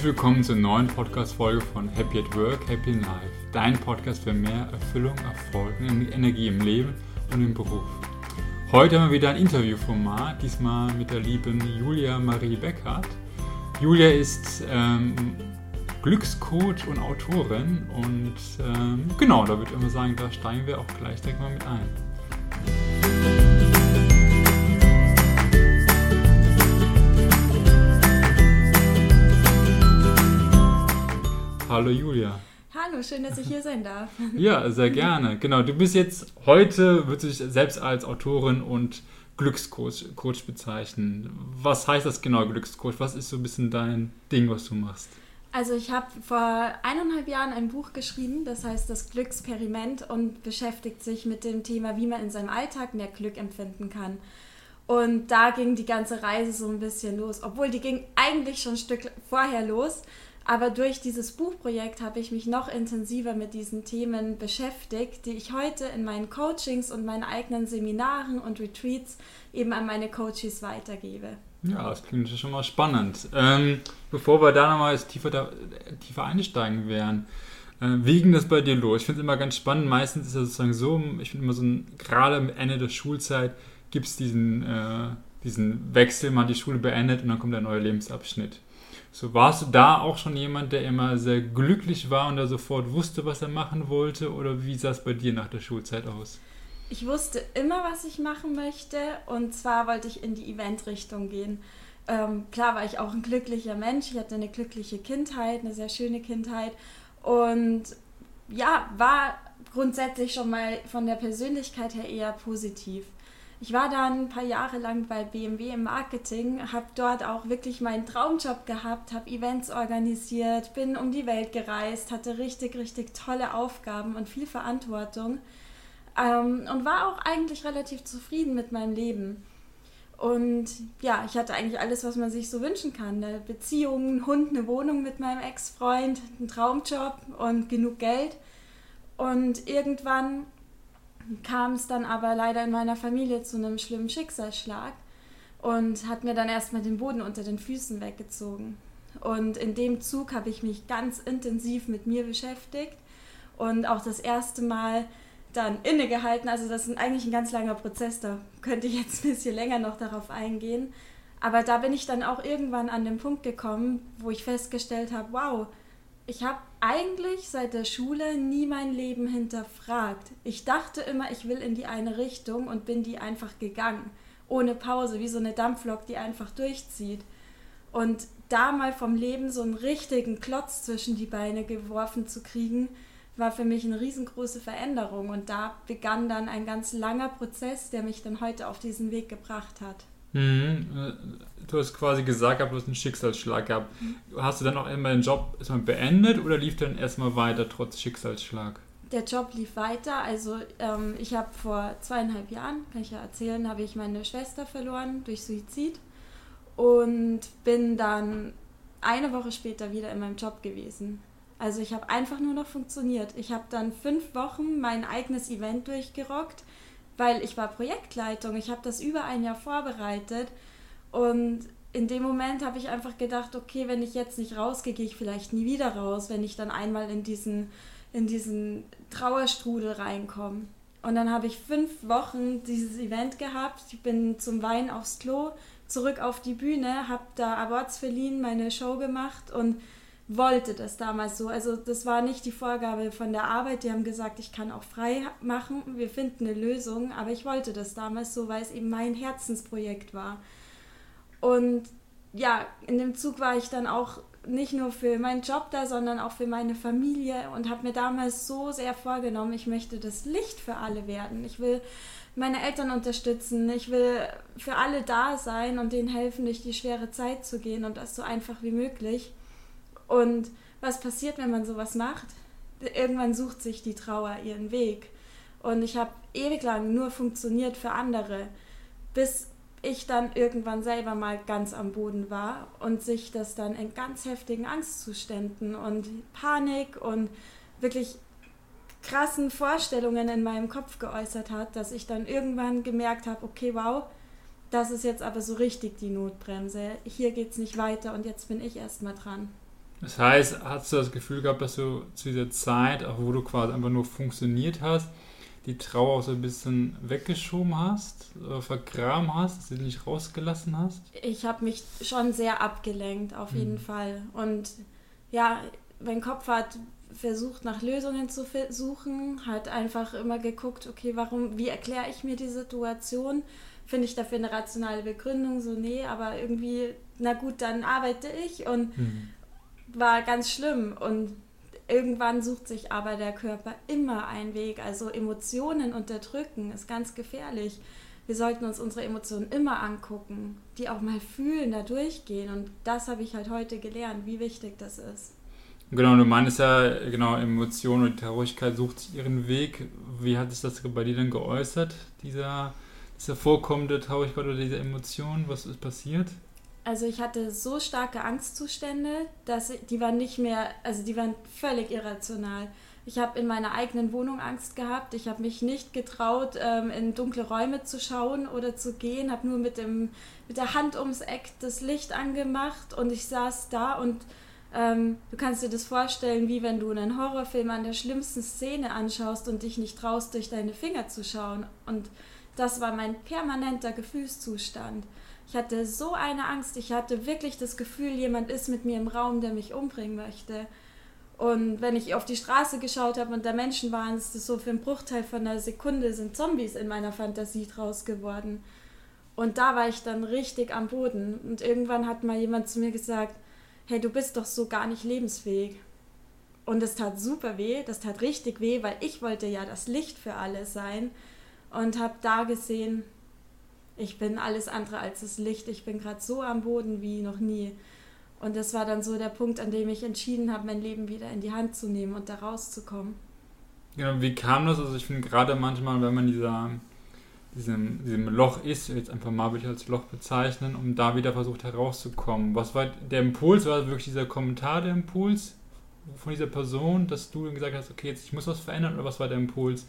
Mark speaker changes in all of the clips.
Speaker 1: Herzlich willkommen zur neuen Podcast-Folge von Happy at Work, Happy in Life. Dein Podcast für mehr Erfüllung, Erfolg und Energie im Leben und im Beruf. Heute haben wir wieder ein Interviewformat, diesmal mit der lieben Julia Marie Beckhardt. Julia ist ähm, Glückscoach und Autorin und ähm, genau, da würde ich immer sagen, da steigen wir auch gleich direkt mal mit ein. Hallo Julia.
Speaker 2: Hallo, schön, dass ich hier sein darf.
Speaker 1: Ja, sehr gerne. Genau, du bist jetzt heute, würdest du dich selbst als Autorin und Glückscoach Coach bezeichnen. Was heißt das genau, Glückscoach? Was ist so ein bisschen dein Ding, was du machst?
Speaker 2: Also ich habe vor eineinhalb Jahren ein Buch geschrieben, das heißt das Glücksperiment und beschäftigt sich mit dem Thema, wie man in seinem Alltag mehr Glück empfinden kann. Und da ging die ganze Reise so ein bisschen los, obwohl die ging eigentlich schon ein Stück vorher los. Aber durch dieses Buchprojekt habe ich mich noch intensiver mit diesen Themen beschäftigt, die ich heute in meinen Coachings und meinen eigenen Seminaren und Retreats eben an meine Coaches weitergebe.
Speaker 1: Ja, das klingt schon mal spannend. Ähm, bevor wir da nochmal tiefer, da, tiefer einsteigen werden, äh, wie ging das bei dir los? Ich finde es immer ganz spannend. Meistens ist es sozusagen so, ich finde immer so, gerade am Ende der Schulzeit gibt es diesen, äh, diesen Wechsel, man hat die Schule beendet und dann kommt ein neuer Lebensabschnitt. So warst du da auch schon jemand, der immer sehr glücklich war und der sofort wusste, was er machen wollte? Oder wie sah es bei dir nach der Schulzeit aus?
Speaker 2: Ich wusste immer, was ich machen möchte. Und zwar wollte ich in die Eventrichtung gehen. Ähm, klar war ich auch ein glücklicher Mensch. Ich hatte eine glückliche Kindheit, eine sehr schöne Kindheit. Und ja, war grundsätzlich schon mal von der Persönlichkeit her eher positiv. Ich war dann ein paar Jahre lang bei BMW im Marketing, habe dort auch wirklich meinen Traumjob gehabt, habe Events organisiert, bin um die Welt gereist, hatte richtig, richtig tolle Aufgaben und viel Verantwortung ähm, und war auch eigentlich relativ zufrieden mit meinem Leben. Und ja, ich hatte eigentlich alles, was man sich so wünschen kann. Eine Beziehung, einen Hund, eine Wohnung mit meinem Ex-Freund, einen Traumjob und genug Geld. Und irgendwann kam es dann aber leider in meiner Familie zu einem schlimmen Schicksalsschlag und hat mir dann erstmal den Boden unter den Füßen weggezogen. Und in dem Zug habe ich mich ganz intensiv mit mir beschäftigt und auch das erste Mal dann innegehalten. Also das ist eigentlich ein ganz langer Prozess, da könnte ich jetzt ein bisschen länger noch darauf eingehen. Aber da bin ich dann auch irgendwann an den Punkt gekommen, wo ich festgestellt habe, wow, ich habe eigentlich seit der Schule nie mein Leben hinterfragt. Ich dachte immer, ich will in die eine Richtung und bin die einfach gegangen. Ohne Pause, wie so eine Dampflok, die einfach durchzieht. Und da mal vom Leben so einen richtigen Klotz zwischen die Beine geworfen zu kriegen, war für mich eine riesengroße Veränderung. Und da begann dann ein ganz langer Prozess, der mich dann heute auf diesen Weg gebracht hat.
Speaker 1: Mhm. Du hast quasi gesagt, du hast einen Schicksalsschlag gehabt. Hast du dann auch immer den Job erstmal beendet oder lief dann erstmal weiter trotz Schicksalsschlag?
Speaker 2: Der Job lief weiter. Also ähm, ich habe vor zweieinhalb Jahren, kann ich ja erzählen, habe ich meine Schwester verloren durch Suizid und bin dann eine Woche später wieder in meinem Job gewesen. Also ich habe einfach nur noch funktioniert. Ich habe dann fünf Wochen mein eigenes Event durchgerockt weil ich war Projektleitung, ich habe das über ein Jahr vorbereitet und in dem Moment habe ich einfach gedacht, okay, wenn ich jetzt nicht rausgehe, gehe ich vielleicht nie wieder raus, wenn ich dann einmal in diesen, in diesen Trauerstrudel reinkomme. Und dann habe ich fünf Wochen dieses Event gehabt. Ich bin zum Wein aufs Klo, zurück auf die Bühne, habe da Awards verliehen, meine Show gemacht und wollte das damals so. Also das war nicht die Vorgabe von der Arbeit. Die haben gesagt, ich kann auch frei machen, wir finden eine Lösung. Aber ich wollte das damals so, weil es eben mein Herzensprojekt war. Und ja, in dem Zug war ich dann auch nicht nur für meinen Job da, sondern auch für meine Familie und habe mir damals so sehr vorgenommen, ich möchte das Licht für alle werden. Ich will meine Eltern unterstützen, ich will für alle da sein und denen helfen, durch die schwere Zeit zu gehen und das so einfach wie möglich. Und was passiert, wenn man sowas macht? Irgendwann sucht sich die Trauer ihren Weg. Und ich habe ewig lang nur funktioniert für andere, bis ich dann irgendwann selber mal ganz am Boden war und sich das dann in ganz heftigen Angstzuständen und Panik und wirklich krassen Vorstellungen in meinem Kopf geäußert hat, dass ich dann irgendwann gemerkt habe, okay, wow, das ist jetzt aber so richtig die Notbremse. Hier geht es nicht weiter und jetzt bin ich erstmal dran.
Speaker 1: Das heißt, hast du das Gefühl gehabt, dass du zu dieser Zeit, auch wo du quasi einfach nur funktioniert hast, die Trauer auch so ein bisschen weggeschoben hast, vergraben hast, dass du sie nicht rausgelassen hast?
Speaker 2: Ich habe mich schon sehr abgelenkt, auf jeden mhm. Fall. Und ja, mein Kopf hat versucht, nach Lösungen zu suchen, hat einfach immer geguckt, okay, warum, wie erkläre ich mir die Situation? Finde ich dafür eine rationale Begründung? So, nee, aber irgendwie, na gut, dann arbeite ich und mhm. War ganz schlimm. Und irgendwann sucht sich aber der Körper immer einen Weg. Also Emotionen unterdrücken ist ganz gefährlich. Wir sollten uns unsere Emotionen immer angucken, die auch mal fühlen, da durchgehen. Und das habe ich halt heute gelernt, wie wichtig das ist.
Speaker 1: Genau, du meinst ja, genau, Emotionen und Traurigkeit sucht ihren Weg. Wie hat sich das bei dir denn geäußert, dieser, dieser vorkommende Traurigkeit oder diese Emotion? Was ist passiert?
Speaker 2: Also ich hatte so starke Angstzustände, dass ich, die waren nicht mehr, also die waren völlig irrational. Ich habe in meiner eigenen Wohnung Angst gehabt. Ich habe mich nicht getraut, ähm, in dunkle Räume zu schauen oder zu gehen. Habe nur mit, dem, mit der Hand ums Eck das Licht angemacht und ich saß da und ähm, du kannst dir das vorstellen, wie wenn du einen Horrorfilm an der schlimmsten Szene anschaust und dich nicht traust, durch deine Finger zu schauen. Und das war mein permanenter Gefühlszustand. Ich hatte so eine Angst. Ich hatte wirklich das Gefühl, jemand ist mit mir im Raum, der mich umbringen möchte. Und wenn ich auf die Straße geschaut habe und da Menschen waren, ist das so für einen Bruchteil von einer Sekunde sind Zombies in meiner Fantasie draus geworden. Und da war ich dann richtig am Boden. Und irgendwann hat mal jemand zu mir gesagt, hey, du bist doch so gar nicht lebensfähig. Und es tat super weh, das tat richtig weh, weil ich wollte ja das Licht für alle sein und habe da gesehen, ich bin alles andere als das Licht, ich bin gerade so am Boden wie noch nie. Und das war dann so der Punkt, an dem ich entschieden habe, mein Leben wieder in die Hand zu nehmen und da rauszukommen.
Speaker 1: Ja, wie kam das? Also ich finde gerade manchmal, wenn man dieser diesem, diesem Loch ist, jetzt einfach mal würde ich als Loch bezeichnen, um da wieder versucht herauszukommen. Was war der Impuls? War wirklich dieser Kommentar der Impuls von dieser Person, dass du gesagt hast, okay, jetzt ich muss was verändern oder was war der Impuls?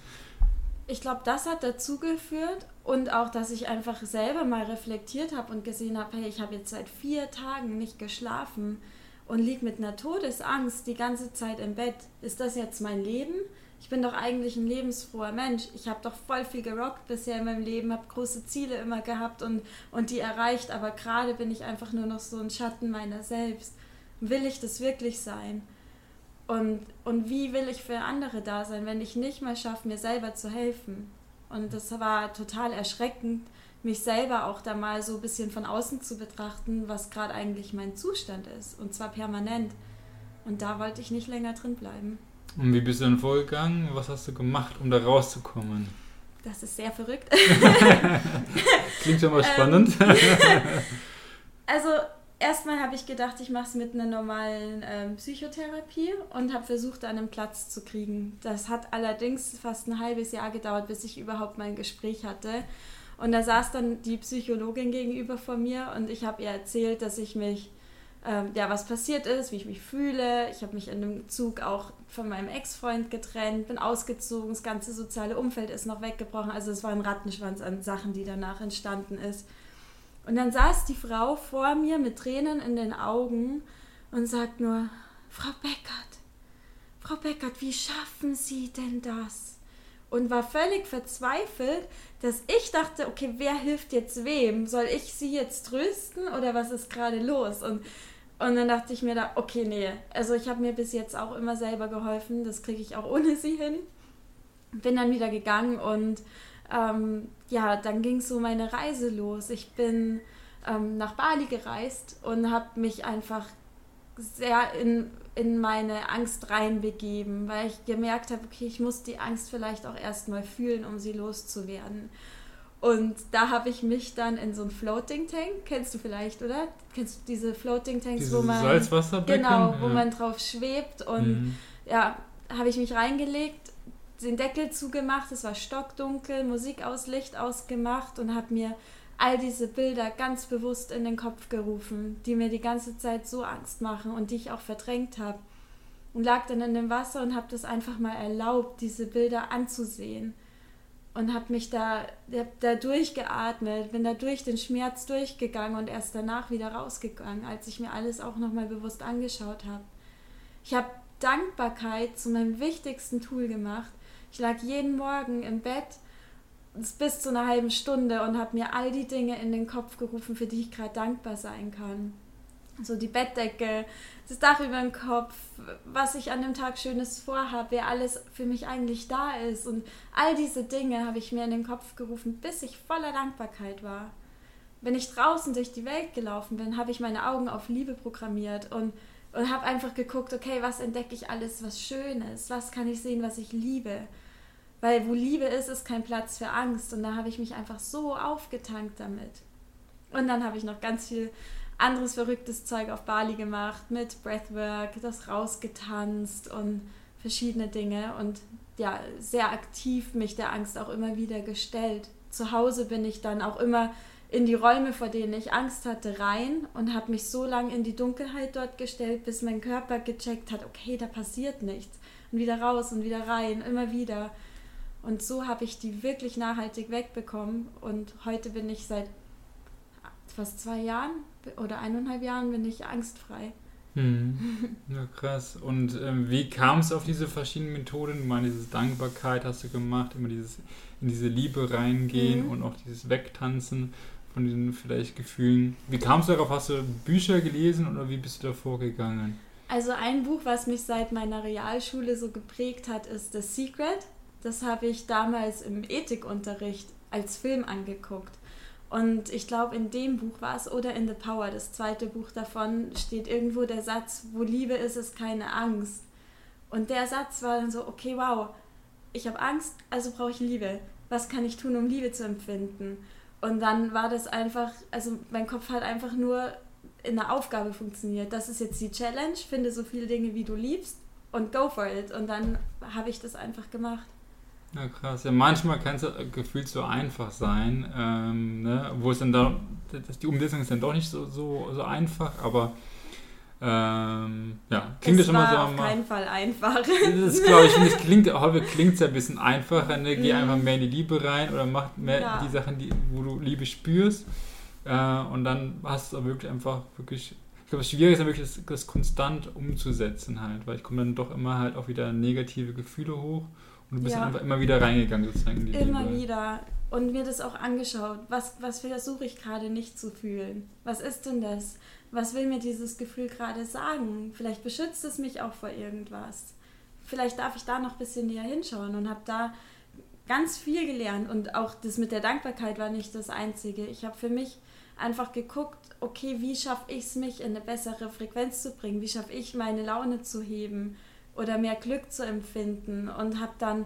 Speaker 2: Ich glaube, das hat dazu geführt und auch, dass ich einfach selber mal reflektiert habe und gesehen habe, hey, ich habe jetzt seit vier Tagen nicht geschlafen und liege mit einer Todesangst die ganze Zeit im Bett. Ist das jetzt mein Leben? ich bin doch eigentlich ein lebensfroher Mensch. Ich habe doch voll viel gerockt bisher in meinem Leben, habe große Ziele immer gehabt und, und die erreicht, aber gerade bin ich einfach nur noch so ein Schatten meiner selbst. Will ich das wirklich sein? Und, und wie will ich für andere da sein, wenn ich nicht mal schaffe, mir selber zu helfen? Und das war total erschreckend, mich selber auch da mal so ein bisschen von außen zu betrachten, was gerade eigentlich mein Zustand ist. Und zwar permanent. Und da wollte ich nicht länger drin bleiben.
Speaker 1: Und wie bist du dann vorgegangen? Was hast du gemacht, um da rauszukommen?
Speaker 2: Das ist sehr verrückt.
Speaker 1: Klingt schon mal spannend.
Speaker 2: Ähm, also erstmal habe ich gedacht, ich mache es mit einer normalen ähm, Psychotherapie und habe versucht, einen Platz zu kriegen. Das hat allerdings fast ein halbes Jahr gedauert, bis ich überhaupt mein Gespräch hatte. Und da saß dann die Psychologin gegenüber von mir und ich habe ihr erzählt, dass ich mich ähm, ja, was passiert ist, wie ich mich fühle. Ich habe mich in dem Zug auch von meinem Ex-Freund getrennt, bin ausgezogen, das ganze soziale Umfeld ist noch weggebrochen. Also es war ein Rattenschwanz an Sachen, die danach entstanden ist. Und dann saß die Frau vor mir mit Tränen in den Augen und sagt nur, Frau Beckert, Frau Beckert, wie schaffen Sie denn das? Und war völlig verzweifelt, dass ich dachte, okay, wer hilft jetzt wem? Soll ich sie jetzt trösten oder was ist gerade los? Und und dann dachte ich mir da, okay, nee, also ich habe mir bis jetzt auch immer selber geholfen, das kriege ich auch ohne sie hin. Bin dann wieder gegangen und ähm, ja, dann ging so meine Reise los. Ich bin ähm, nach Bali gereist und habe mich einfach sehr in, in meine Angst reinbegeben, weil ich gemerkt habe, okay, ich muss die Angst vielleicht auch erstmal fühlen, um sie loszuwerden. Und da habe ich mich dann in so einen Floating Tank, kennst du vielleicht, oder? Kennst du diese Floating Tanks,
Speaker 1: diese wo man Salzwasserbecken?
Speaker 2: genau, wo ja. man drauf schwebt und mhm. ja, habe ich mich reingelegt, den Deckel zugemacht, es war stockdunkel, Musik aus, Licht ausgemacht und habe mir all diese Bilder ganz bewusst in den Kopf gerufen, die mir die ganze Zeit so Angst machen und die ich auch verdrängt habe. Und lag dann in dem Wasser und habe das einfach mal erlaubt, diese Bilder anzusehen und habe mich da, da durchgeatmet, bin da durch den Schmerz durchgegangen und erst danach wieder rausgegangen, als ich mir alles auch nochmal bewusst angeschaut habe. Ich habe Dankbarkeit zu meinem wichtigsten Tool gemacht. Ich lag jeden Morgen im Bett bis zu einer halben Stunde und habe mir all die Dinge in den Kopf gerufen, für die ich gerade dankbar sein kann. So die Bettdecke, das Dach über dem Kopf, was ich an dem Tag Schönes vorhabe, wer alles für mich eigentlich da ist. Und all diese Dinge habe ich mir in den Kopf gerufen, bis ich voller Dankbarkeit war. Wenn ich draußen durch die Welt gelaufen bin, habe ich meine Augen auf Liebe programmiert und, und habe einfach geguckt, okay, was entdecke ich alles, was schön ist, was kann ich sehen, was ich liebe. Weil wo Liebe ist, ist kein Platz für Angst. Und da habe ich mich einfach so aufgetankt damit. Und dann habe ich noch ganz viel anderes verrücktes Zeug auf Bali gemacht, mit Breathwork, das rausgetanzt und verschiedene Dinge. Und ja, sehr aktiv mich der Angst auch immer wieder gestellt. Zu Hause bin ich dann auch immer in die Räume, vor denen ich Angst hatte, rein und habe mich so lange in die Dunkelheit dort gestellt, bis mein Körper gecheckt hat, okay, da passiert nichts. Und wieder raus und wieder rein, immer wieder. Und so habe ich die wirklich nachhaltig wegbekommen. Und heute bin ich seit fast zwei Jahren oder eineinhalb Jahren bin ich angstfrei.
Speaker 1: Hm. Ja, krass. Und ähm, wie kam es auf diese verschiedenen Methoden? Du meinst, diese Dankbarkeit hast du gemacht, immer dieses in diese Liebe reingehen mhm. und auch dieses Wegtanzen von diesen vielleicht Gefühlen. Wie kam es darauf? Hast du Bücher gelesen oder wie bist du da vorgegangen?
Speaker 2: Also ein Buch, was mich seit meiner Realschule so geprägt hat, ist The Secret. Das habe ich damals im Ethikunterricht als Film angeguckt. Und ich glaube, in dem Buch war es oder in The Power, das zweite Buch davon, steht irgendwo der Satz, wo Liebe ist, ist keine Angst. Und der Satz war dann so, okay, wow, ich habe Angst, also brauche ich Liebe. Was kann ich tun, um Liebe zu empfinden? Und dann war das einfach, also mein Kopf hat einfach nur in der Aufgabe funktioniert. Das ist jetzt die Challenge, finde so viele Dinge, wie du liebst und go for it. Und dann habe ich das einfach gemacht.
Speaker 1: Ja, krass. Ja, manchmal kann es gefühlt so einfach sein, ähm, ne? wo es dann da, die Umsetzung ist dann doch nicht so, so, so einfach, aber ähm, ja,
Speaker 2: klingt es das immer so. auf keinen Fall einfach.
Speaker 1: Das glaube ich, das klingt, häufig klingt es ja ein bisschen einfacher, ne? geh mhm. einfach mehr in die Liebe rein oder mach mehr ja. die Sachen, die, wo du Liebe spürst äh, und dann hast du aber wirklich einfach wirklich ich glaube, das Schwierige ist ja wirklich, das, das konstant umzusetzen halt, weil ich komme dann doch immer halt auch wieder negative Gefühle hoch und du bist ja. einfach immer wieder reingegangen sozusagen
Speaker 2: Immer Liebe. wieder. Und mir das auch angeschaut. Was, was versuche ich gerade nicht zu fühlen? Was ist denn das? Was will mir dieses Gefühl gerade sagen? Vielleicht beschützt es mich auch vor irgendwas. Vielleicht darf ich da noch ein bisschen näher hinschauen und habe da ganz viel gelernt. Und auch das mit der Dankbarkeit war nicht das Einzige. Ich habe für mich einfach geguckt, okay, wie schaffe ich es, mich in eine bessere Frequenz zu bringen? Wie schaffe ich, meine Laune zu heben? Oder mehr Glück zu empfinden und habe dann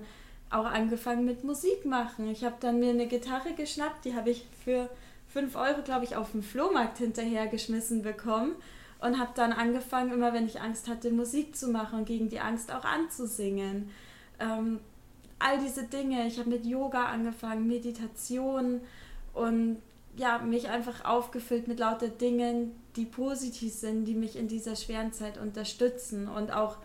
Speaker 2: auch angefangen mit Musik machen. Ich habe dann mir eine Gitarre geschnappt, die habe ich für 5 Euro, glaube ich, auf dem Flohmarkt hinterhergeschmissen bekommen und habe dann angefangen, immer wenn ich Angst hatte, Musik zu machen und gegen die Angst auch anzusingen. Ähm, all diese Dinge. Ich habe mit Yoga angefangen, Meditation und ja, mich einfach aufgefüllt mit lauter Dingen, die positiv sind, die mich in dieser schweren Zeit unterstützen und auch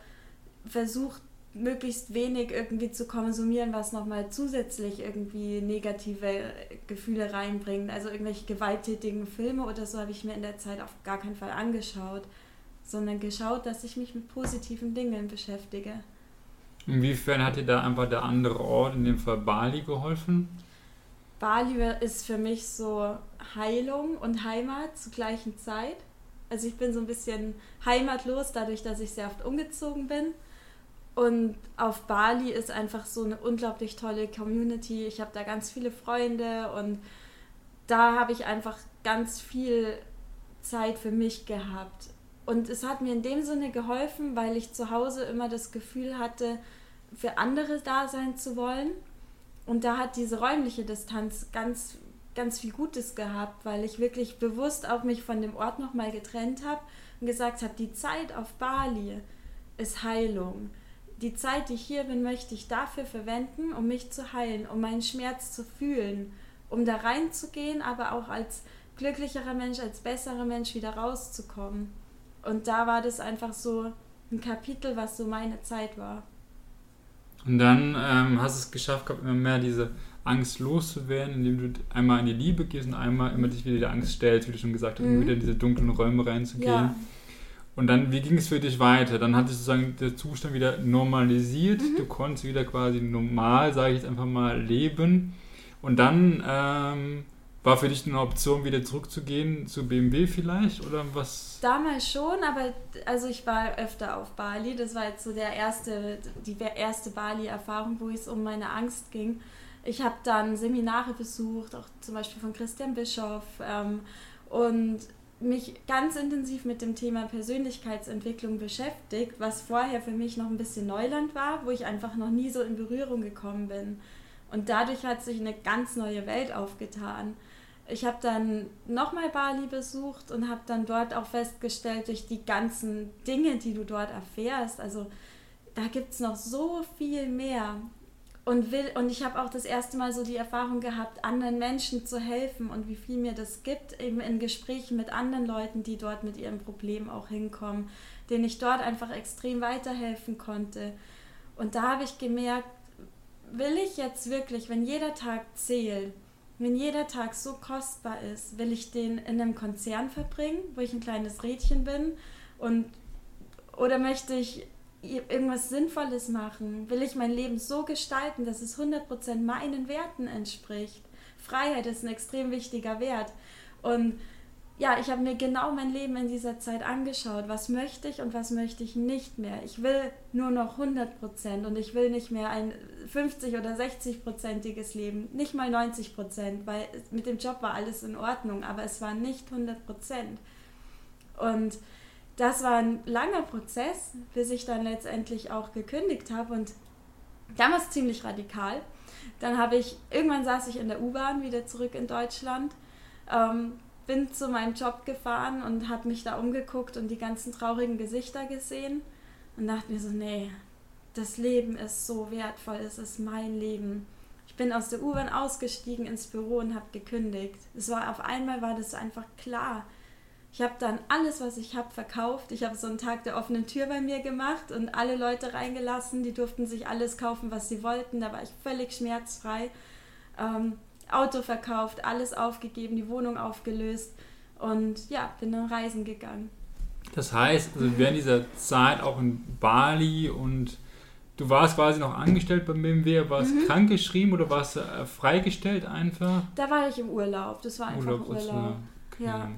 Speaker 2: versucht, möglichst wenig irgendwie zu konsumieren, was nochmal zusätzlich irgendwie negative Gefühle reinbringt. Also irgendwelche gewalttätigen Filme oder so habe ich mir in der Zeit auf gar keinen Fall angeschaut, sondern geschaut, dass ich mich mit positiven Dingen beschäftige.
Speaker 1: Inwiefern hat dir da einfach der andere Ort, in dem Fall Bali, geholfen?
Speaker 2: Bali ist für mich so Heilung und Heimat zur gleichen Zeit. Also ich bin so ein bisschen heimatlos, dadurch, dass ich sehr oft umgezogen bin und auf Bali ist einfach so eine unglaublich tolle Community. Ich habe da ganz viele Freunde und da habe ich einfach ganz viel Zeit für mich gehabt. Und es hat mir in dem Sinne geholfen, weil ich zu Hause immer das Gefühl hatte, für andere da sein zu wollen. Und da hat diese räumliche Distanz ganz, ganz viel Gutes gehabt, weil ich wirklich bewusst auch mich von dem Ort nochmal getrennt habe und gesagt habe, die Zeit auf Bali ist Heilung die Zeit, die ich hier bin, möchte ich dafür verwenden, um mich zu heilen, um meinen Schmerz zu fühlen, um da reinzugehen, aber auch als glücklicherer Mensch, als besserer Mensch wieder rauszukommen. Und da war das einfach so ein Kapitel, was so meine Zeit war.
Speaker 1: Und dann ähm, hast du es geschafft, gehabt, immer mehr diese Angst loszuwerden, indem du einmal in die Liebe gehst und einmal immer dich wieder der Angst stellst, wie du schon gesagt hast, mhm. wieder in diese dunklen Räume reinzugehen. Ja. Und dann, wie ging es für dich weiter? Dann hat sich sozusagen der Zustand wieder normalisiert. Mhm. Du konntest wieder quasi normal, sage ich jetzt einfach mal, leben. Und dann ähm, war für dich eine Option, wieder zurückzugehen zu BMW vielleicht? Oder was?
Speaker 2: Damals schon, aber also ich war öfter auf Bali. Das war jetzt so der erste, die erste Bali-Erfahrung, wo es um meine Angst ging. Ich habe dann Seminare besucht, auch zum Beispiel von Christian Bischoff. Ähm, und mich ganz intensiv mit dem Thema Persönlichkeitsentwicklung beschäftigt, was vorher für mich noch ein bisschen Neuland war, wo ich einfach noch nie so in Berührung gekommen bin. Und dadurch hat sich eine ganz neue Welt aufgetan. Ich habe dann nochmal Bali besucht und habe dann dort auch festgestellt, durch die ganzen Dinge, die du dort erfährst, also da gibt es noch so viel mehr und will und ich habe auch das erste Mal so die Erfahrung gehabt, anderen Menschen zu helfen und wie viel mir das gibt, eben in Gesprächen mit anderen Leuten, die dort mit ihrem Problem auch hinkommen, denen ich dort einfach extrem weiterhelfen konnte. Und da habe ich gemerkt, will ich jetzt wirklich, wenn jeder Tag zählt, wenn jeder Tag so kostbar ist, will ich den in einem Konzern verbringen, wo ich ein kleines Rädchen bin und oder möchte ich irgendwas Sinnvolles machen? Will ich mein Leben so gestalten, dass es 100% meinen Werten entspricht? Freiheit ist ein extrem wichtiger Wert. Und ja, ich habe mir genau mein Leben in dieser Zeit angeschaut. Was möchte ich und was möchte ich nicht mehr? Ich will nur noch 100% und ich will nicht mehr ein 50- oder 60-prozentiges Leben, nicht mal 90%, weil mit dem Job war alles in Ordnung, aber es war nicht 100%. Und das war ein langer Prozess, bis ich dann letztendlich auch gekündigt habe und damals ziemlich radikal. Dann habe ich, irgendwann saß ich in der U-Bahn wieder zurück in Deutschland, ähm, bin zu meinem Job gefahren und habe mich da umgeguckt und die ganzen traurigen Gesichter gesehen und dachte mir so, nee, das Leben ist so wertvoll, es ist mein Leben. Ich bin aus der U-Bahn ausgestiegen ins Büro und habe gekündigt. Es war auf einmal war das einfach klar. Ich habe dann alles, was ich habe, verkauft. Ich habe so einen Tag der offenen Tür bei mir gemacht und alle Leute reingelassen. Die durften sich alles kaufen, was sie wollten. Da war ich völlig schmerzfrei. Ähm, Auto verkauft, alles aufgegeben, die Wohnung aufgelöst und ja, bin dann reisen gegangen.
Speaker 1: Das heißt, also während dieser Zeit auch in Bali und du warst quasi noch angestellt beim BMW, warst mhm. krankgeschrieben oder warst du äh, freigestellt einfach?
Speaker 2: Da war ich im Urlaub, das war einfach Urlaub. Urlaub. Okay. Ja.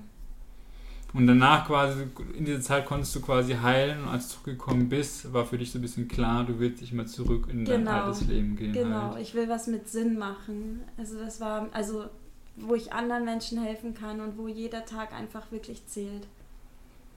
Speaker 1: Und danach quasi, in dieser Zeit konntest du quasi heilen und als du zurückgekommen bist, war für dich so ein bisschen klar, du willst nicht mehr zurück in genau. dein altes Leben gehen.
Speaker 2: Genau, halt. ich will was mit Sinn machen. Also das war, also wo ich anderen Menschen helfen kann und wo jeder Tag einfach wirklich zählt.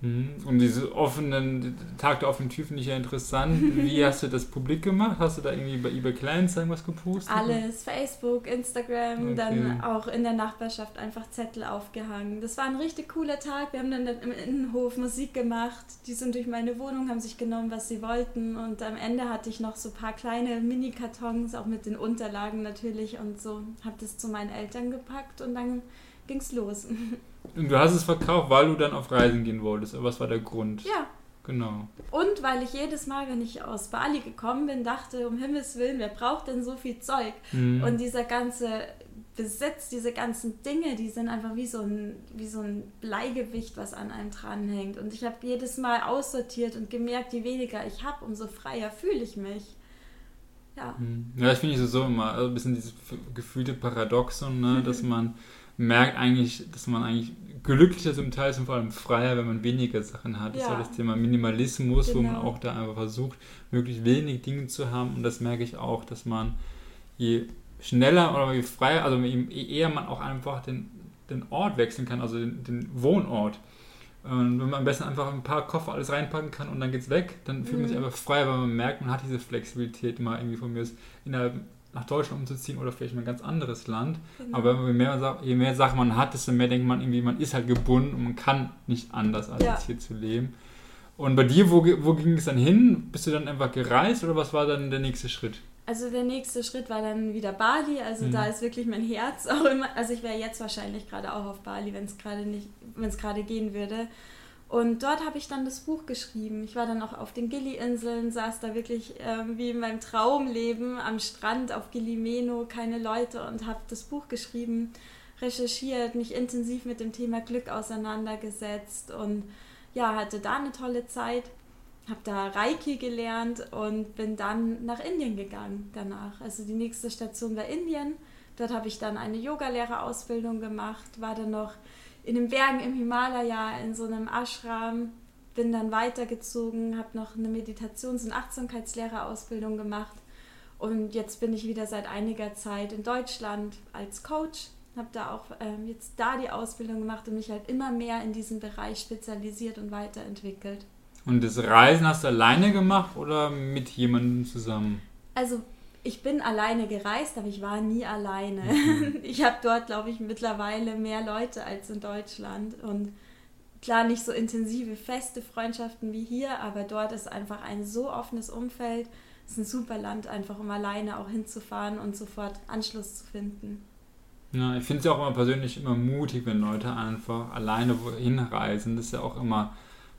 Speaker 1: Mhm. Und diese offenen, Tag der offenen Tür finde ich ja interessant. Wie hast du das publik gemacht? Hast du da irgendwie bei eBay Kleinanzeigen was gepostet?
Speaker 2: Alles, Facebook, Instagram, okay. dann auch in der Nachbarschaft einfach Zettel aufgehangen. Das war ein richtig cooler Tag. Wir haben dann im Innenhof Musik gemacht. Die sind durch meine Wohnung, haben sich genommen, was sie wollten. Und am Ende hatte ich noch so ein paar kleine Mini-Kartons, auch mit den Unterlagen natürlich und so. Habe das zu meinen Eltern gepackt und dann ging es los.
Speaker 1: Und du hast es verkauft, weil du dann auf Reisen gehen wolltest. Aber was war der Grund?
Speaker 2: Ja.
Speaker 1: Genau.
Speaker 2: Und weil ich jedes Mal, wenn ich aus Bali gekommen bin, dachte, um Himmels Willen, wer braucht denn so viel Zeug? Mhm. Und dieser ganze Besitz, diese ganzen Dinge, die sind einfach wie so ein, wie so ein Bleigewicht, was an einem dranhängt. Und ich habe jedes Mal aussortiert und gemerkt, je weniger ich habe, umso freier fühle ich mich. Ja.
Speaker 1: Mhm. Ja, das finde ich so immer. Also ein bisschen dieses gefühlte Paradoxon, ne? dass man merkt eigentlich, dass man eigentlich glücklicher zum Teil ist und vor allem freier, wenn man weniger Sachen hat. Das ja. ist halt das Thema Minimalismus, genau. wo man genau. auch da einfach versucht, möglichst wenig Dinge zu haben. Und das merke ich auch, dass man je schneller oder je freier, also je eher man auch einfach den, den Ort wechseln kann, also den, den Wohnort. Und wenn man am besten einfach ein paar Koffer alles reinpacken kann und dann geht's weg, dann fühlt man sich mhm. einfach freier, weil man merkt, man hat diese Flexibilität mal irgendwie von mir ist innerhalb nach Deutschland umzuziehen oder vielleicht in ein ganz anderes Land. Genau. Aber je mehr, je mehr Sachen man hat, desto mehr denkt man irgendwie, man ist halt gebunden und man kann nicht anders, als ja. hier zu leben. Und bei dir, wo, wo ging es dann hin? Bist du dann einfach gereist oder was war dann der nächste Schritt?
Speaker 2: Also der nächste Schritt war dann wieder Bali. Also mhm. da ist wirklich mein Herz auch immer. Also ich wäre jetzt wahrscheinlich gerade auch auf Bali, wenn es gerade nicht, wenn es gerade gehen würde. Und dort habe ich dann das Buch geschrieben. Ich war dann auch auf den Gili-Inseln, saß da wirklich ähm, wie in meinem Traumleben am Strand auf Gili-Meno, keine Leute und habe das Buch geschrieben, recherchiert, mich intensiv mit dem Thema Glück auseinandergesetzt und ja, hatte da eine tolle Zeit, habe da Reiki gelernt und bin dann nach Indien gegangen danach. Also die nächste Station war Indien. Dort habe ich dann eine Yogalehrerausbildung gemacht, war dann noch in den Bergen im Himalaya in so einem Ashram, bin dann weitergezogen, habe noch eine Meditations- und Achtsamkeitslehrerausbildung gemacht und jetzt bin ich wieder seit einiger Zeit in Deutschland als Coach, habe da auch ähm, jetzt da die Ausbildung gemacht und mich halt immer mehr in diesem Bereich spezialisiert und weiterentwickelt.
Speaker 1: Und das Reisen hast du alleine gemacht oder mit jemandem zusammen?
Speaker 2: Also ich bin alleine gereist, aber ich war nie alleine. Mhm. Ich habe dort, glaube ich, mittlerweile mehr Leute als in Deutschland. Und klar, nicht so intensive, feste Freundschaften wie hier, aber dort ist einfach ein so offenes Umfeld. Es ist ein super Land, einfach um alleine auch hinzufahren und sofort Anschluss zu finden.
Speaker 1: Ja, ich finde es ja auch immer persönlich immer mutig, wenn Leute einfach alleine wohin reisen. Das ist ja auch immer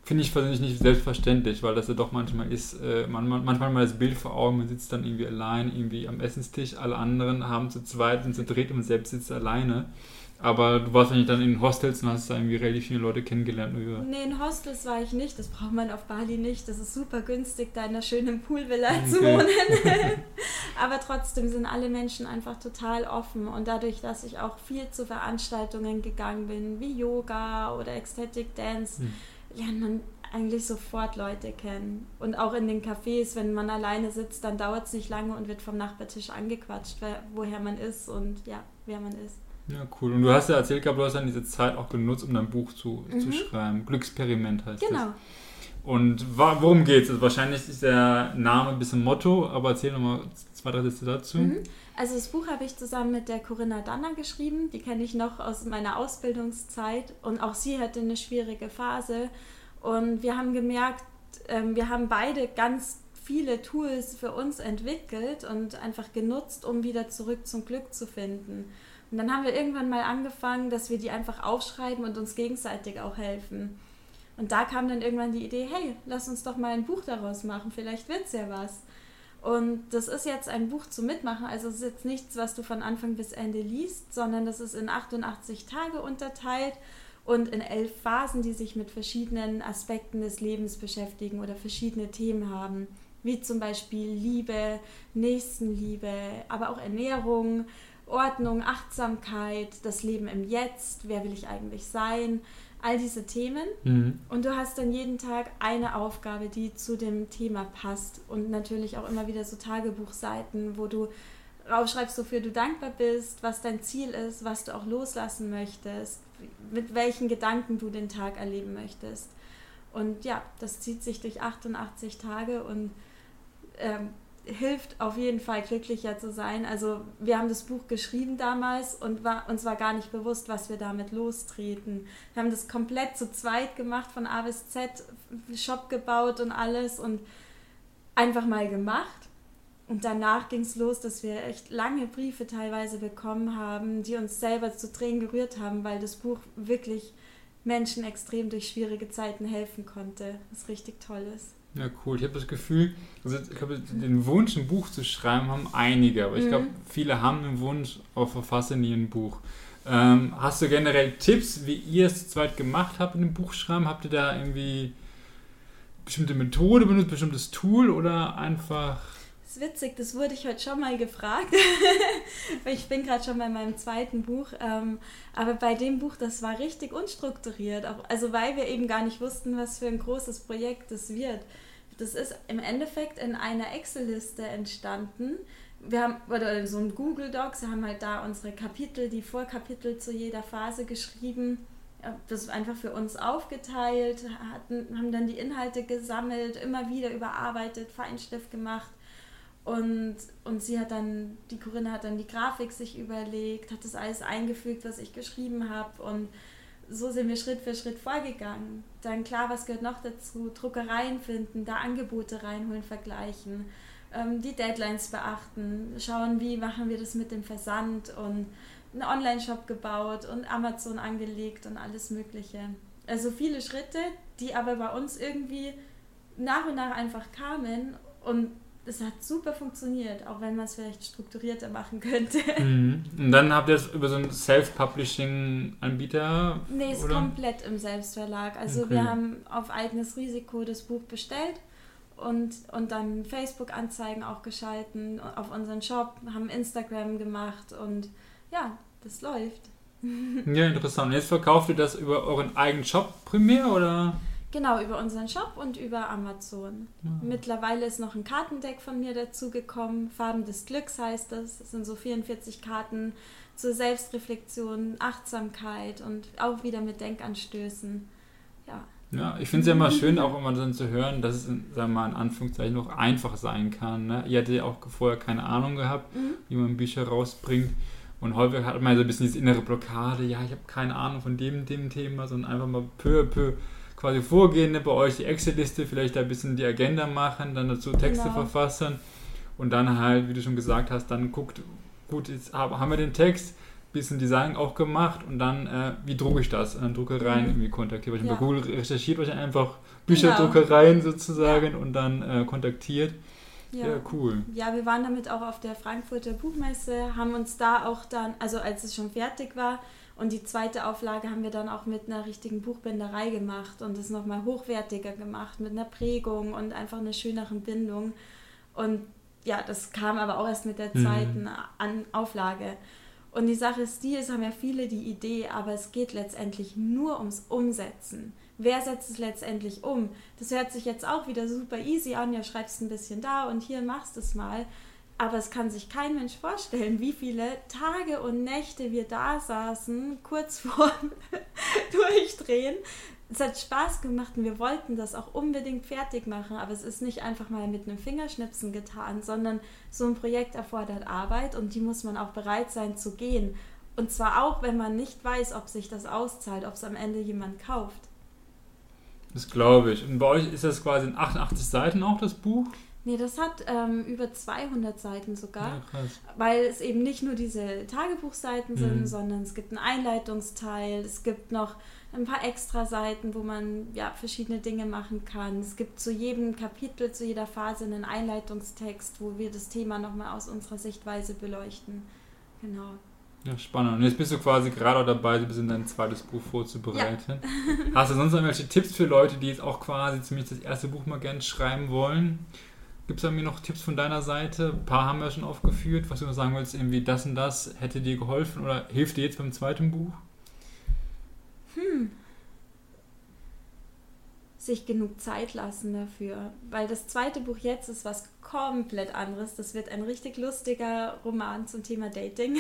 Speaker 1: finde ich persönlich nicht selbstverständlich, weil das ja doch manchmal ist, äh, man, man, manchmal mal das Bild vor Augen, man sitzt dann irgendwie allein irgendwie am Essenstisch, alle anderen haben zu zweit und zu dritt und selbst sitzt alleine. Aber du warst wahrscheinlich dann in Hostels und hast da irgendwie relativ viele Leute kennengelernt. Oder?
Speaker 2: Nee, in Hostels war ich nicht. Das braucht man auf Bali nicht. Das ist super günstig, da in einer schönen Poolvilla okay. zu wohnen. Aber trotzdem sind alle Menschen einfach total offen. Und dadurch, dass ich auch viel zu Veranstaltungen gegangen bin, wie Yoga oder Ecstatic Dance, hm lernt man eigentlich sofort Leute kennen. Und auch in den Cafés, wenn man alleine sitzt, dann dauert es nicht lange und wird vom Nachbartisch angequatscht, woher man ist und ja, wer man ist.
Speaker 1: Ja, cool. Und du hast ja erzählt gehabt, du hast dann diese Zeit auch genutzt, um dein Buch zu, mhm. zu schreiben. Glücksperiment heißt es. Genau. Das. Und worum geht es? Also wahrscheinlich ist der Name ein bisschen Motto, aber erzähl nochmal zwei, drei Sätze dazu. Mhm.
Speaker 2: Also das Buch habe ich zusammen mit der Corinna Danner geschrieben. Die kenne ich noch aus meiner Ausbildungszeit. Und auch sie hatte eine schwierige Phase. Und wir haben gemerkt, ähm, wir haben beide ganz viele Tools für uns entwickelt und einfach genutzt, um wieder zurück zum Glück zu finden. Und dann haben wir irgendwann mal angefangen, dass wir die einfach aufschreiben und uns gegenseitig auch helfen. Und da kam dann irgendwann die Idee, hey, lass uns doch mal ein Buch daraus machen, vielleicht wird es ja was. Und das ist jetzt ein Buch zum Mitmachen, also es ist jetzt nichts, was du von Anfang bis Ende liest, sondern das ist in 88 Tage unterteilt und in elf Phasen, die sich mit verschiedenen Aspekten des Lebens beschäftigen oder verschiedene Themen haben, wie zum Beispiel Liebe, Nächstenliebe, aber auch Ernährung, Ordnung, Achtsamkeit, das Leben im Jetzt, wer will ich eigentlich sein, all diese Themen. Mhm. Und du hast dann jeden Tag eine Aufgabe, die zu dem Thema passt. Und natürlich auch immer wieder so Tagebuchseiten, wo du rausschreibst, wofür du dankbar bist, was dein Ziel ist, was du auch loslassen möchtest, mit welchen Gedanken du den Tag erleben möchtest. Und ja, das zieht sich durch 88 Tage und ähm, hilft auf jeden Fall glücklicher zu sein. Also wir haben das Buch geschrieben damals und war, uns war gar nicht bewusst, was wir damit lostreten. Wir haben das komplett zu zweit gemacht, von A bis Z, Shop gebaut und alles und einfach mal gemacht. Und danach ging es los, dass wir echt lange Briefe teilweise bekommen haben, die uns selber zu Tränen gerührt haben, weil das Buch wirklich Menschen extrem durch schwierige Zeiten helfen konnte, was richtig toll ist.
Speaker 1: Ja, cool. Ich habe das Gefühl, also ich glaube, den Wunsch, ein Buch zu schreiben, haben einige, aber ich mhm. glaube, viele haben den Wunsch, aber verfassen nie ein Buch. Ähm, hast du generell Tipps, wie ihr es zu zweit gemacht habt in dem Buchschreiben? Habt ihr da irgendwie bestimmte Methode benutzt, bestimmtes Tool oder einfach.
Speaker 2: Das ist witzig, das wurde ich heute schon mal gefragt. ich bin gerade schon bei meinem zweiten Buch. Ähm, aber bei dem Buch, das war richtig unstrukturiert. Auch, also weil wir eben gar nicht wussten, was für ein großes Projekt das wird. Das ist im Endeffekt in einer Excel-Liste entstanden. Wir haben, oder so ein Google Docs, wir haben halt da unsere Kapitel, die Vorkapitel zu jeder Phase geschrieben. Das ist einfach für uns aufgeteilt, hatten, haben dann die Inhalte gesammelt, immer wieder überarbeitet, Feinstift gemacht. Und, und sie hat dann, die Corinna hat dann die Grafik sich überlegt, hat das alles eingefügt, was ich geschrieben habe. Und so sind wir Schritt für Schritt vorgegangen. Dann klar, was gehört noch dazu? Druckereien finden, da Angebote reinholen, vergleichen, ähm, die Deadlines beachten, schauen, wie machen wir das mit dem Versand und einen Online-Shop gebaut und Amazon angelegt und alles Mögliche. Also viele Schritte, die aber bei uns irgendwie nach und nach einfach kamen und das hat super funktioniert, auch wenn man es vielleicht strukturierter machen könnte.
Speaker 1: Mhm. Und dann habt ihr es über so einen Self-Publishing-Anbieter?
Speaker 2: Nee, ist
Speaker 1: oder?
Speaker 2: komplett im Selbstverlag. Also
Speaker 1: Okay.
Speaker 2: wir haben auf eigenes Risiko das Buch bestellt und, und dann Facebook-Anzeigen auch geschalten auf unseren Shop, haben Instagram gemacht und ja, das läuft.
Speaker 1: Ja, interessant. Und jetzt verkauft ihr das über euren eigenen Shop primär oder?
Speaker 2: Genau, über unseren Shop und über Amazon.
Speaker 1: Ja.
Speaker 2: Mittlerweile ist noch ein Kartendeck von mir dazugekommen. Farben des Glücks heißt das. Das sind so 44 Karten zur Selbstreflexion, Achtsamkeit und auch wieder mit Denkanstößen. Ja,
Speaker 1: Ja, ich finde es ja immer schön, auch immer dann zu hören, dass es, in, sagen wir mal, in Anführungszeichen auch einfach sein kann. Ne? Ihr hattet ja auch vorher keine Ahnung gehabt,
Speaker 2: Mhm.
Speaker 1: wie man Bücher rausbringt. Und häufig hat man so ein bisschen diese innere Blockade, ja, ich habe keine Ahnung von dem, dem Thema, sondern einfach mal peu à peu quasi vorgehen, ne? bei euch die Excel-Liste, vielleicht da ein bisschen die Agenda machen, dann dazu Texte
Speaker 2: Genau.
Speaker 1: verfassen und dann halt, wie du schon gesagt hast, dann guckt, gut, jetzt hab- haben wir den Text, bisschen Design auch gemacht und dann, äh, wie drucke ich das? Und dann Druckereien
Speaker 2: Mhm.
Speaker 1: irgendwie kontaktiert.
Speaker 2: Ja.
Speaker 1: Bei Google recherchiert euch einfach
Speaker 2: Genau.
Speaker 1: Bücherdruckereien sozusagen und dann äh, kontaktiert.
Speaker 2: ja.
Speaker 1: Ja, cool.
Speaker 2: Ja, wir waren damit auch auf der Frankfurter Buchmesse, haben uns da auch dann, also als es schon fertig war und die zweite Auflage haben wir dann auch mit einer richtigen Buchbinderei gemacht und es nochmal hochwertiger gemacht, mit einer Prägung und einfach einer schöneren Bindung. Und ja, das kam aber auch erst mit der
Speaker 1: Mhm.
Speaker 2: zweiten an Auflage. Und die Sache ist die, es haben ja viele die Idee, aber es geht letztendlich nur ums Umsetzen. Wer setzt es letztendlich um? Das hört sich jetzt auch wieder super easy an, ja, schreibst ein bisschen da und hier machst es mal. Aber es kann sich kein Mensch vorstellen, wie viele Tage und Nächte wir da saßen, kurz vorm Durchdrehen. Es hat Spaß gemacht und wir wollten das auch unbedingt fertig machen, aber es ist nicht einfach mal mit einem Fingerschnipsen getan, sondern so ein Projekt erfordert Arbeit und die muss man auch bereit sein zu gehen. Und zwar auch, wenn man nicht weiß, ob sich das auszahlt, ob es am Ende jemand kauft.
Speaker 1: Das glaube ich. Und bei euch ist das quasi in 88 Seiten auch das Buch?
Speaker 2: Nee, das hat ähm, über 200 Seiten sogar.
Speaker 1: Ja,
Speaker 2: weil es eben nicht nur diese Tagebuchseiten sind,
Speaker 1: Mhm.
Speaker 2: sondern es gibt einen Einleitungsteil, es gibt noch ein paar extra Seiten, wo man ja verschiedene Dinge machen kann. Es gibt zu jedem Kapitel, zu jeder Phase einen Einleitungstext, wo wir das Thema nochmal aus unserer Sichtweise beleuchten. Genau.
Speaker 1: Ja, spannend. Und jetzt bist du quasi gerade auch dabei, so ein bisschen dein zweites Buch vorzubereiten. Hast du sonst noch irgendwelche Tipps für Leute, die jetzt auch quasi zumindest das erste Buch mal gerne schreiben wollen? Gibt es da mir noch Tipps von deiner Seite? Ein paar haben wir schon aufgeführt. Was du noch sagen willst, irgendwie das und das hätte dir geholfen oder hilft dir jetzt beim zweiten Buch?
Speaker 2: Hm. Sich genug Zeit lassen dafür. Weil das zweite Buch jetzt ist was komplett anderes. Das wird ein richtig lustiger Roman zum Thema Dating.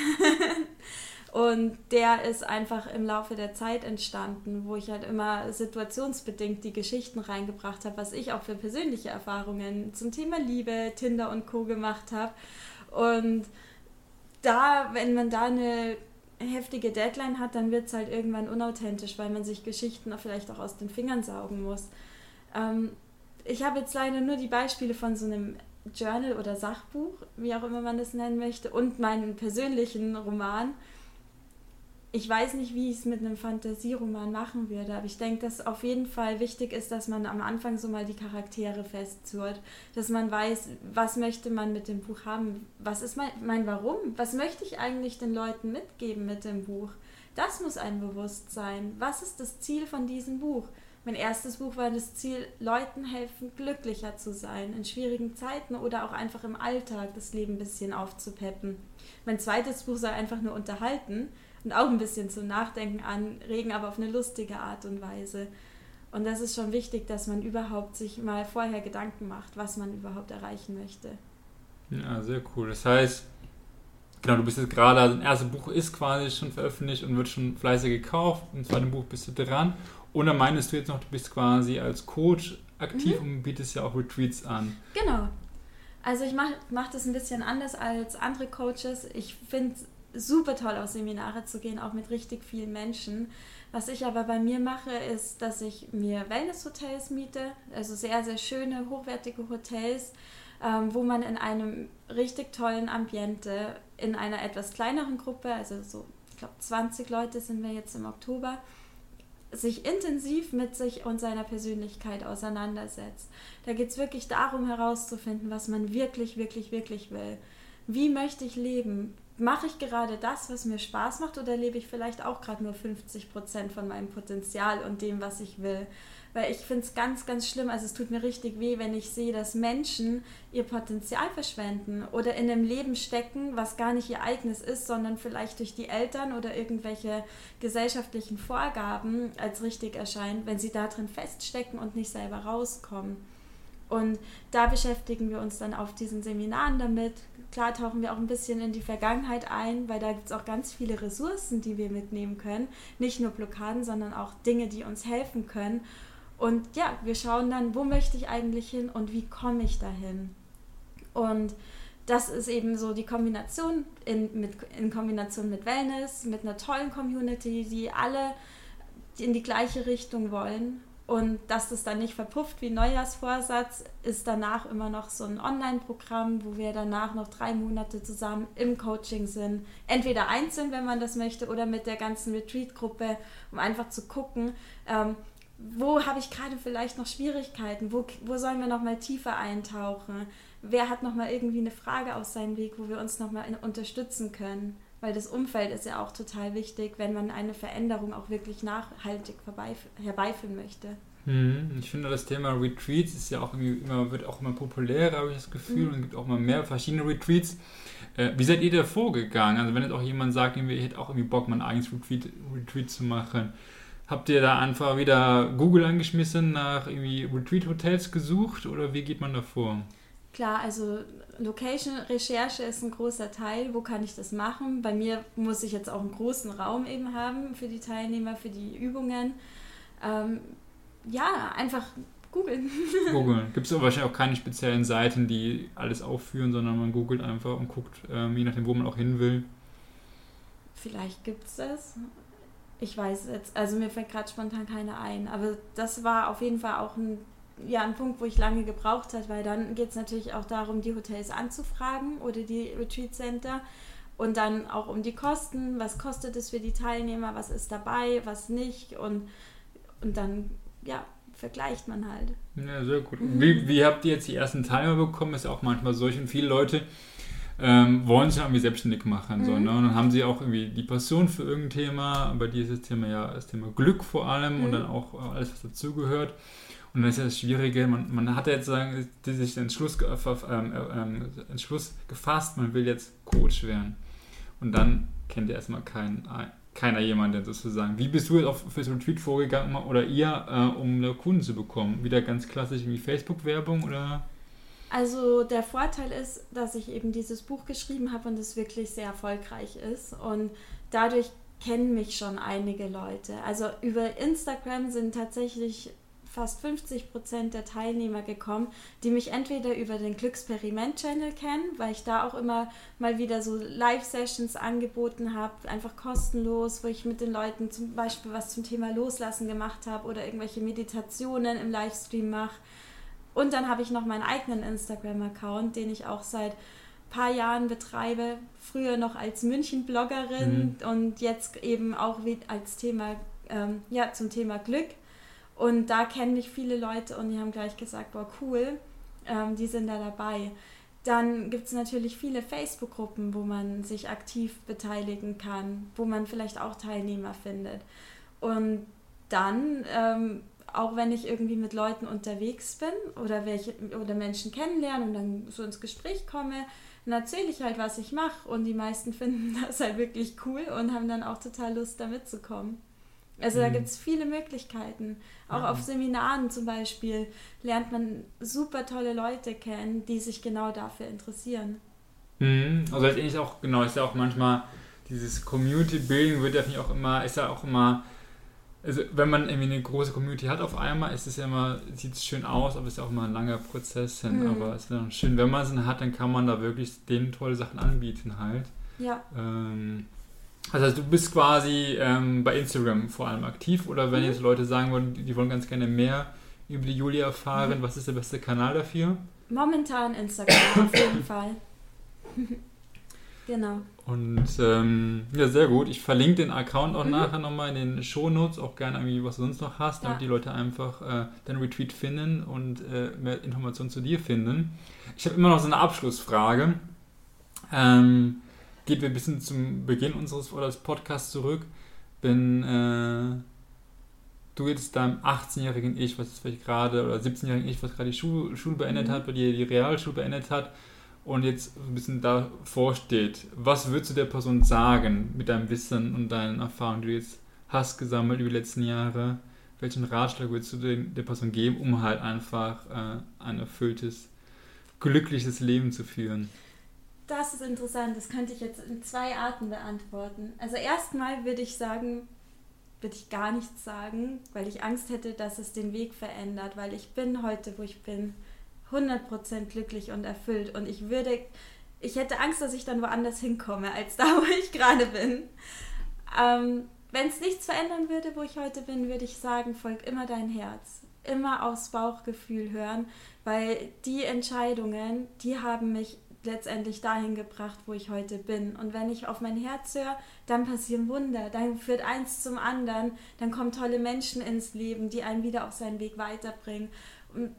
Speaker 2: Und der ist einfach im Laufe der Zeit entstanden, wo ich halt immer situationsbedingt die Geschichten reingebracht habe, was ich auch für persönliche Erfahrungen zum Thema Liebe, Tinder und Co. gemacht habe. Und da, wenn man da eine heftige Deadline hat, dann wird es halt irgendwann unauthentisch, weil man sich Geschichten vielleicht auch aus den Fingern saugen muss. Ähm, ich habe jetzt leider nur die Beispiele von so einem Journal oder Sachbuch, wie auch immer man das nennen möchte, und meinen persönlichen Roman. Ich weiß nicht, wie ich es mit einem Fantasieroman machen würde, aber ich denke, dass auf jeden Fall wichtig ist, dass man am Anfang so mal die Charaktere festzurrt, dass man weiß, was möchte man mit dem Buch haben, was ist mein, mein Warum, was möchte ich eigentlich den Leuten mitgeben mit dem Buch. Das muss einem bewusst sein. Was ist das Ziel von diesem Buch? Mein erstes Buch war das Ziel, Leuten helfen, glücklicher zu sein, in schwierigen Zeiten oder auch einfach im Alltag das Leben ein bisschen aufzupeppen. Mein zweites Buch soll einfach nur unterhalten und auch ein bisschen zum Nachdenken anregen, aber auf eine lustige Art und Weise. Und das ist schon wichtig, dass man überhaupt sich mal vorher Gedanken macht, was man überhaupt erreichen möchte.
Speaker 1: Ja, sehr cool. Das heißt, genau, du bist jetzt gerade, also ein erstes Buch ist quasi schon veröffentlicht und wird schon fleißig gekauft. Im zweiten Buch bist du dran. Und dann meinst du jetzt noch, du bist quasi als Coach aktiv und bietest ja auch Retreats an.
Speaker 2: Genau. Also ich mache mach das ein bisschen anders als andere Coaches. Ich finde super toll, auf Seminare zu gehen, auch mit richtig vielen Menschen. Was ich aber bei mir mache, ist, dass ich mir Wellness-Hotels miete, also sehr, sehr schöne, hochwertige Hotels, ähm, wo man in einem richtig tollen Ambiente, in einer etwas kleineren Gruppe, also so, ich glaube 20 Leute sind wir jetzt im Oktober, sich intensiv mit sich und seiner Persönlichkeit auseinandersetzt. Da geht es wirklich darum herauszufinden, was man wirklich, wirklich, wirklich will. Wie möchte ich leben? Mache ich gerade das, was mir Spaß macht, oder lebe ich vielleicht auch gerade nur 50 Prozent von meinem Potenzial und dem, was ich will? Weil ich finde es ganz, ganz schlimm. Also es tut mir richtig weh, wenn ich sehe, dass Menschen ihr Potenzial verschwenden oder in einem Leben stecken, was gar nicht ihr eigenes ist, sondern vielleicht durch die Eltern oder irgendwelche gesellschaftlichen Vorgaben als richtig erscheint, wenn sie da drin feststecken und nicht selber rauskommen. Und da beschäftigen wir uns dann auf diesen Seminaren damit. Klar tauchen wir auch ein bisschen in die Vergangenheit ein, weil da gibt es auch ganz viele Ressourcen, die wir mitnehmen können. Nicht nur Blockaden, sondern auch Dinge, die uns helfen können. Und ja, wir schauen dann, wo möchte ich eigentlich hin und wie komme ich dahin. Und das ist eben so die Kombination in, mit, in Kombination mit Wellness, mit einer tollen Community, die alle in die gleiche Richtung wollen. Und dass das dann nicht verpufft wie Neujahrsvorsatz, ist danach immer noch so ein Online-Programm, wo wir danach noch drei Monate zusammen im Coaching sind. Entweder einzeln, wenn man das möchte, oder mit der ganzen Retreat-Gruppe, um einfach zu gucken, ähm, wo habe ich gerade vielleicht noch Schwierigkeiten, wo, wo sollen wir noch mal tiefer eintauchen, wer hat noch mal irgendwie eine Frage auf seinem Weg, wo wir uns noch mal unterstützen können, weil das Umfeld ist ja auch total wichtig, wenn man eine Veränderung auch wirklich nachhaltig herbeiführen möchte.
Speaker 1: Hm, ich finde, das Thema Retreats ist ja auch immer, wird auch immer populärer, habe ich das Gefühl, mhm. und gibt auch immer mehr verschiedene Retreats. Äh, wie seid ihr da vorgegangen? Also wenn jetzt auch jemand sagt, ich hätte auch irgendwie Bock, mein eigenes Retreat, Retreat zu machen, Habt ihr da einfach wieder Google angeschmissen, nach irgendwie Retreat-Hotels gesucht oder wie geht man da vor?
Speaker 2: Klar, also Location-Recherche ist ein großer Teil. Wo kann ich das machen? Bei mir muss ich jetzt auch einen großen Raum eben haben für die Teilnehmer, für die Übungen. Ähm, ja, einfach googeln.
Speaker 1: Googeln. Gibt es wahrscheinlich auch keine speziellen Seiten, die alles aufführen, sondern man googelt einfach und guckt, ähm, je nachdem, wo man auch hin will.
Speaker 2: Vielleicht gibt es das. Ich weiß jetzt, also mir fällt gerade spontan keine ein, aber das war auf jeden Fall auch ein, ja, ein Punkt, wo ich lange gebraucht habe, weil dann geht es natürlich auch darum, die Hotels anzufragen oder die Retreat Center und dann auch um die Kosten, was kostet es für die Teilnehmer, was ist dabei, was nicht und, und dann, ja, vergleicht man halt.
Speaker 1: Ja, sehr gut. Mhm. Wie, wie habt ihr jetzt die ersten Teilnehmer bekommen? Ist auch manchmal solch und viele Leute ähm, wollen sich irgendwie selbstständig machen. Mhm. So, ne? Und dann haben sie auch irgendwie die Passion für irgendein Thema. Bei dir ist das Thema ja das Thema Glück vor allem mhm. und dann auch alles, was dazugehört. Und dann ist ja das Schwierige, man, man hat ja jetzt sagen, sich den Entschluss, ähm, ähm, Entschluss gefasst, man will jetzt Coach werden. Und dann kennt ihr erstmal keinen, keiner jemanden sozusagen. Wie bist du jetzt auf fürs Retreat vorgegangen oder ihr, äh, um Kunden zu bekommen? Wieder ganz klassisch wie Facebook-Werbung oder?
Speaker 2: Also der Vorteil ist, dass ich eben dieses Buch geschrieben habe und es wirklich sehr erfolgreich ist. Und dadurch kennen mich schon einige Leute. Also über Instagram sind tatsächlich fast 50 Prozent der Teilnehmer gekommen, die mich entweder über den Glücksperiment-Channel kennen, weil ich da auch immer mal wieder so Live-Sessions angeboten habe, einfach kostenlos, wo ich mit den Leuten zum Beispiel was zum Thema Loslassen gemacht habe oder irgendwelche Meditationen im Livestream mache und dann habe ich noch meinen eigenen Instagram-Account, den ich auch seit ein paar Jahren betreibe. Früher noch als München-Bloggerin mhm. und jetzt eben auch als Thema, ähm, ja, zum Thema Glück. Und da kennen mich viele Leute und die haben gleich gesagt, boah, cool, ähm, die sind da dabei. Dann gibt es natürlich viele Facebook-Gruppen, wo man sich aktiv beteiligen kann, wo man vielleicht auch Teilnehmer findet. Und dann ähm, auch wenn ich irgendwie mit Leuten unterwegs bin oder welche oder Menschen kennenlernen und dann so ins Gespräch komme, dann erzähle ich halt, was ich mache und die meisten finden das halt wirklich cool und haben dann auch total Lust, da mitzukommen. Also mhm. da gibt es viele Möglichkeiten. Auch mhm. auf Seminaren zum Beispiel lernt man super tolle Leute kennen, die sich genau dafür interessieren.
Speaker 1: Mhm. Also letztendlich auch, genau, ist ja auch manchmal dieses Community Building wird ja auch immer, ist ja auch immer also wenn man irgendwie eine große Community hat auf einmal, ist es ja immer, sieht es schön aus, aber es ist ja auch immer ein langer Prozess hin. Mhm. Aber es ist dann schön, wenn man es hat, dann kann man da wirklich denen tolle Sachen anbieten halt.
Speaker 2: Ja.
Speaker 1: Ähm, also du bist quasi ähm, bei Instagram vor allem aktiv oder wenn mhm. jetzt Leute sagen wollen, die, wollen ganz gerne mehr über die Julia erfahren, mhm. was ist der beste Kanal dafür?
Speaker 2: Momentan Instagram auf jeden Fall. Genau.
Speaker 1: Und ähm, ja, sehr gut. Ich verlinke den Account auch
Speaker 2: Mhm.
Speaker 1: nachher nochmal in den Shownotes, auch gerne irgendwie, was du sonst noch hast, damit
Speaker 2: Ja.
Speaker 1: die Leute einfach äh, deinen Retweet finden und äh, mehr Informationen zu dir finden. Ich habe immer noch so eine Abschlussfrage. Ähm, geht wir ein bisschen zum Beginn unseres Podcasts zurück. Wenn äh, du jetzt deinem 18-jährigen Ich, was jetzt vielleicht gerade, oder 17-jährigen Ich, was gerade die Schule, Schule beendet
Speaker 2: Mhm.
Speaker 1: hat, bei dir die Realschule beendet hat, und jetzt ein bisschen davor steht, was würdest du der Person sagen mit deinem Wissen und deinen Erfahrungen, die du jetzt hast gesammelt über die letzten Jahre? Welchen Ratschlag würdest du den, der Person geben, um halt einfach äh, ein erfülltes, glückliches Leben zu führen?
Speaker 2: Das ist interessant. Das könnte ich jetzt in zwei Arten beantworten. Also erstmal würde ich sagen, würde ich gar nichts sagen, weil ich Angst hätte, dass es den Weg verändert, weil ich bin heute, wo ich bin, 100% glücklich und erfüllt und ich würde, ich hätte Angst, dass ich dann woanders hinkomme, als da, wo ich gerade bin. Ähm, Wenn es nichts verändern würde, wo ich heute bin, würde ich sagen, folg immer dein Herz. Immer aufs Bauchgefühl hören, weil die Entscheidungen, die haben mich letztendlich dahin gebracht, wo ich heute bin. Und wenn ich auf mein Herz höre, dann passieren Wunder, dann führt eins zum anderen, dann kommen tolle Menschen ins Leben, die einen wieder auf seinen Weg weiterbringen. Und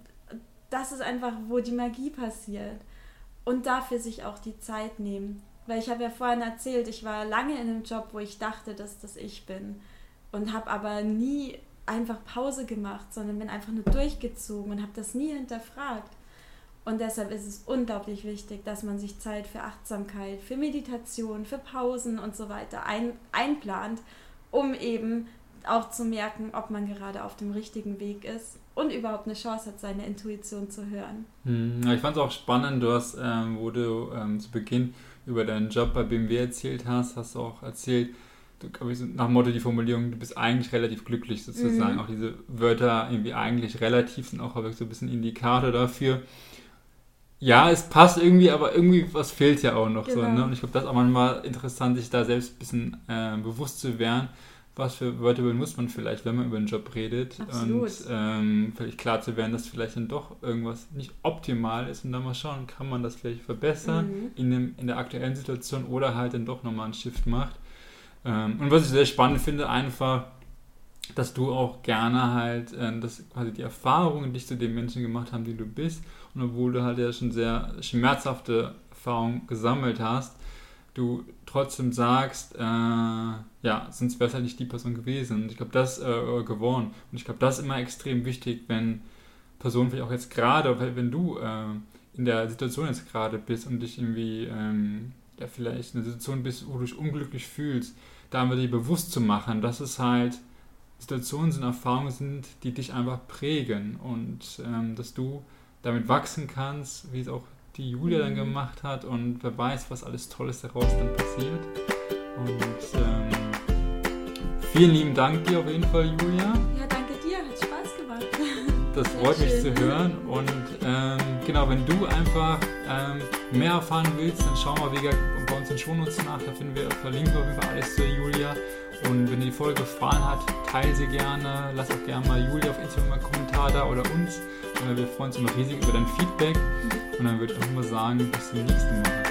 Speaker 2: das ist einfach, wo die Magie passiert. Und dafür sich auch die Zeit nehmen. Weil ich habe ja vorhin erzählt, ich war lange in einem Job, wo ich dachte, dass das ich bin. Und habe aber nie einfach Pause gemacht, sondern bin einfach nur durchgezogen und habe das nie hinterfragt. Und deshalb ist es unglaublich wichtig, dass man sich Zeit für Achtsamkeit, für Meditation, für Pausen und so weiter ein, einplant, um eben auch zu merken, ob man gerade auf dem richtigen Weg ist und überhaupt eine Chance hat, seine Intuition zu hören.
Speaker 1: Hm, ich fand es auch spannend, du hast, ähm, wo du ähm, zu Beginn über deinen Job bei BMW erzählt hast, hast du auch erzählt, du, ich, nach dem Motto die Formulierung, du bist eigentlich relativ glücklich sozusagen.
Speaker 2: Mhm.
Speaker 1: Auch diese Wörter irgendwie eigentlich relativ sind auch wirklich so ein bisschen Indikator dafür. Ja, es passt irgendwie, aber irgendwie was fehlt ja auch noch so.
Speaker 2: Genau.
Speaker 1: Ne? Und ich glaube, das ist auch manchmal interessant, sich da selbst ein bisschen äh, bewusst zu werden, was für Wörter benutzt man vielleicht, wenn man über einen Job redet.
Speaker 2: Absolut.
Speaker 1: Und ähm, vielleicht klar zu werden, dass vielleicht dann doch irgendwas nicht optimal ist und dann mal schauen, kann man das vielleicht verbessern
Speaker 2: Mhm.
Speaker 1: in, dem, in der aktuellen Situation oder halt dann doch nochmal einen Shift macht. Ähm, und was ich sehr spannend finde, einfach, dass du auch gerne halt, äh, dass quasi die Erfahrungen dich zu den Menschen gemacht haben, die du bist. Und obwohl du halt ja schon sehr schmerzhafte Erfahrungen gesammelt hast, du trotzdem sagst, äh, ja, sonst wäre es halt nicht die Person gewesen. Und ich glaube, das äh, geworden. Und ich glaube, das ist immer extrem wichtig, wenn Personen vielleicht auch jetzt gerade, wenn du äh, in der Situation jetzt gerade bist und dich irgendwie, ähm, ja, vielleicht in einer Situation bist, wo du dich unglücklich fühlst, da einfach dir bewusst zu machen, dass es halt Situationen sind, Erfahrungen sind, die dich einfach prägen und ähm, dass du damit wachsen kannst, wie es auch die Julia dann
Speaker 2: Mhm.
Speaker 1: gemacht hat und wer weiß, was alles Tolles daraus dann passiert. Und ähm, vielen lieben Dank dir auf jeden Fall, Julia.
Speaker 2: Ja, danke dir, hat Spaß gemacht.
Speaker 1: Das
Speaker 2: Sehr
Speaker 1: freut mich
Speaker 2: schön.
Speaker 1: zu hören. Und ähm, genau, wenn du einfach ähm, mehr erfahren willst, dann schau mal wieder bei uns in Shownotes nach. Da finden wir, verlinken wir auf jeden Fall alles zu Julia. Und wenn dir die Folge gefallen hat, teile sie gerne. Lass auch gerne mal Julia auf Instagram einen Kommentar da oder uns. Äh, wir freuen uns immer riesig über dein Feedback. Und dann würde ich auch mal sagen, bis zum nächsten Mal.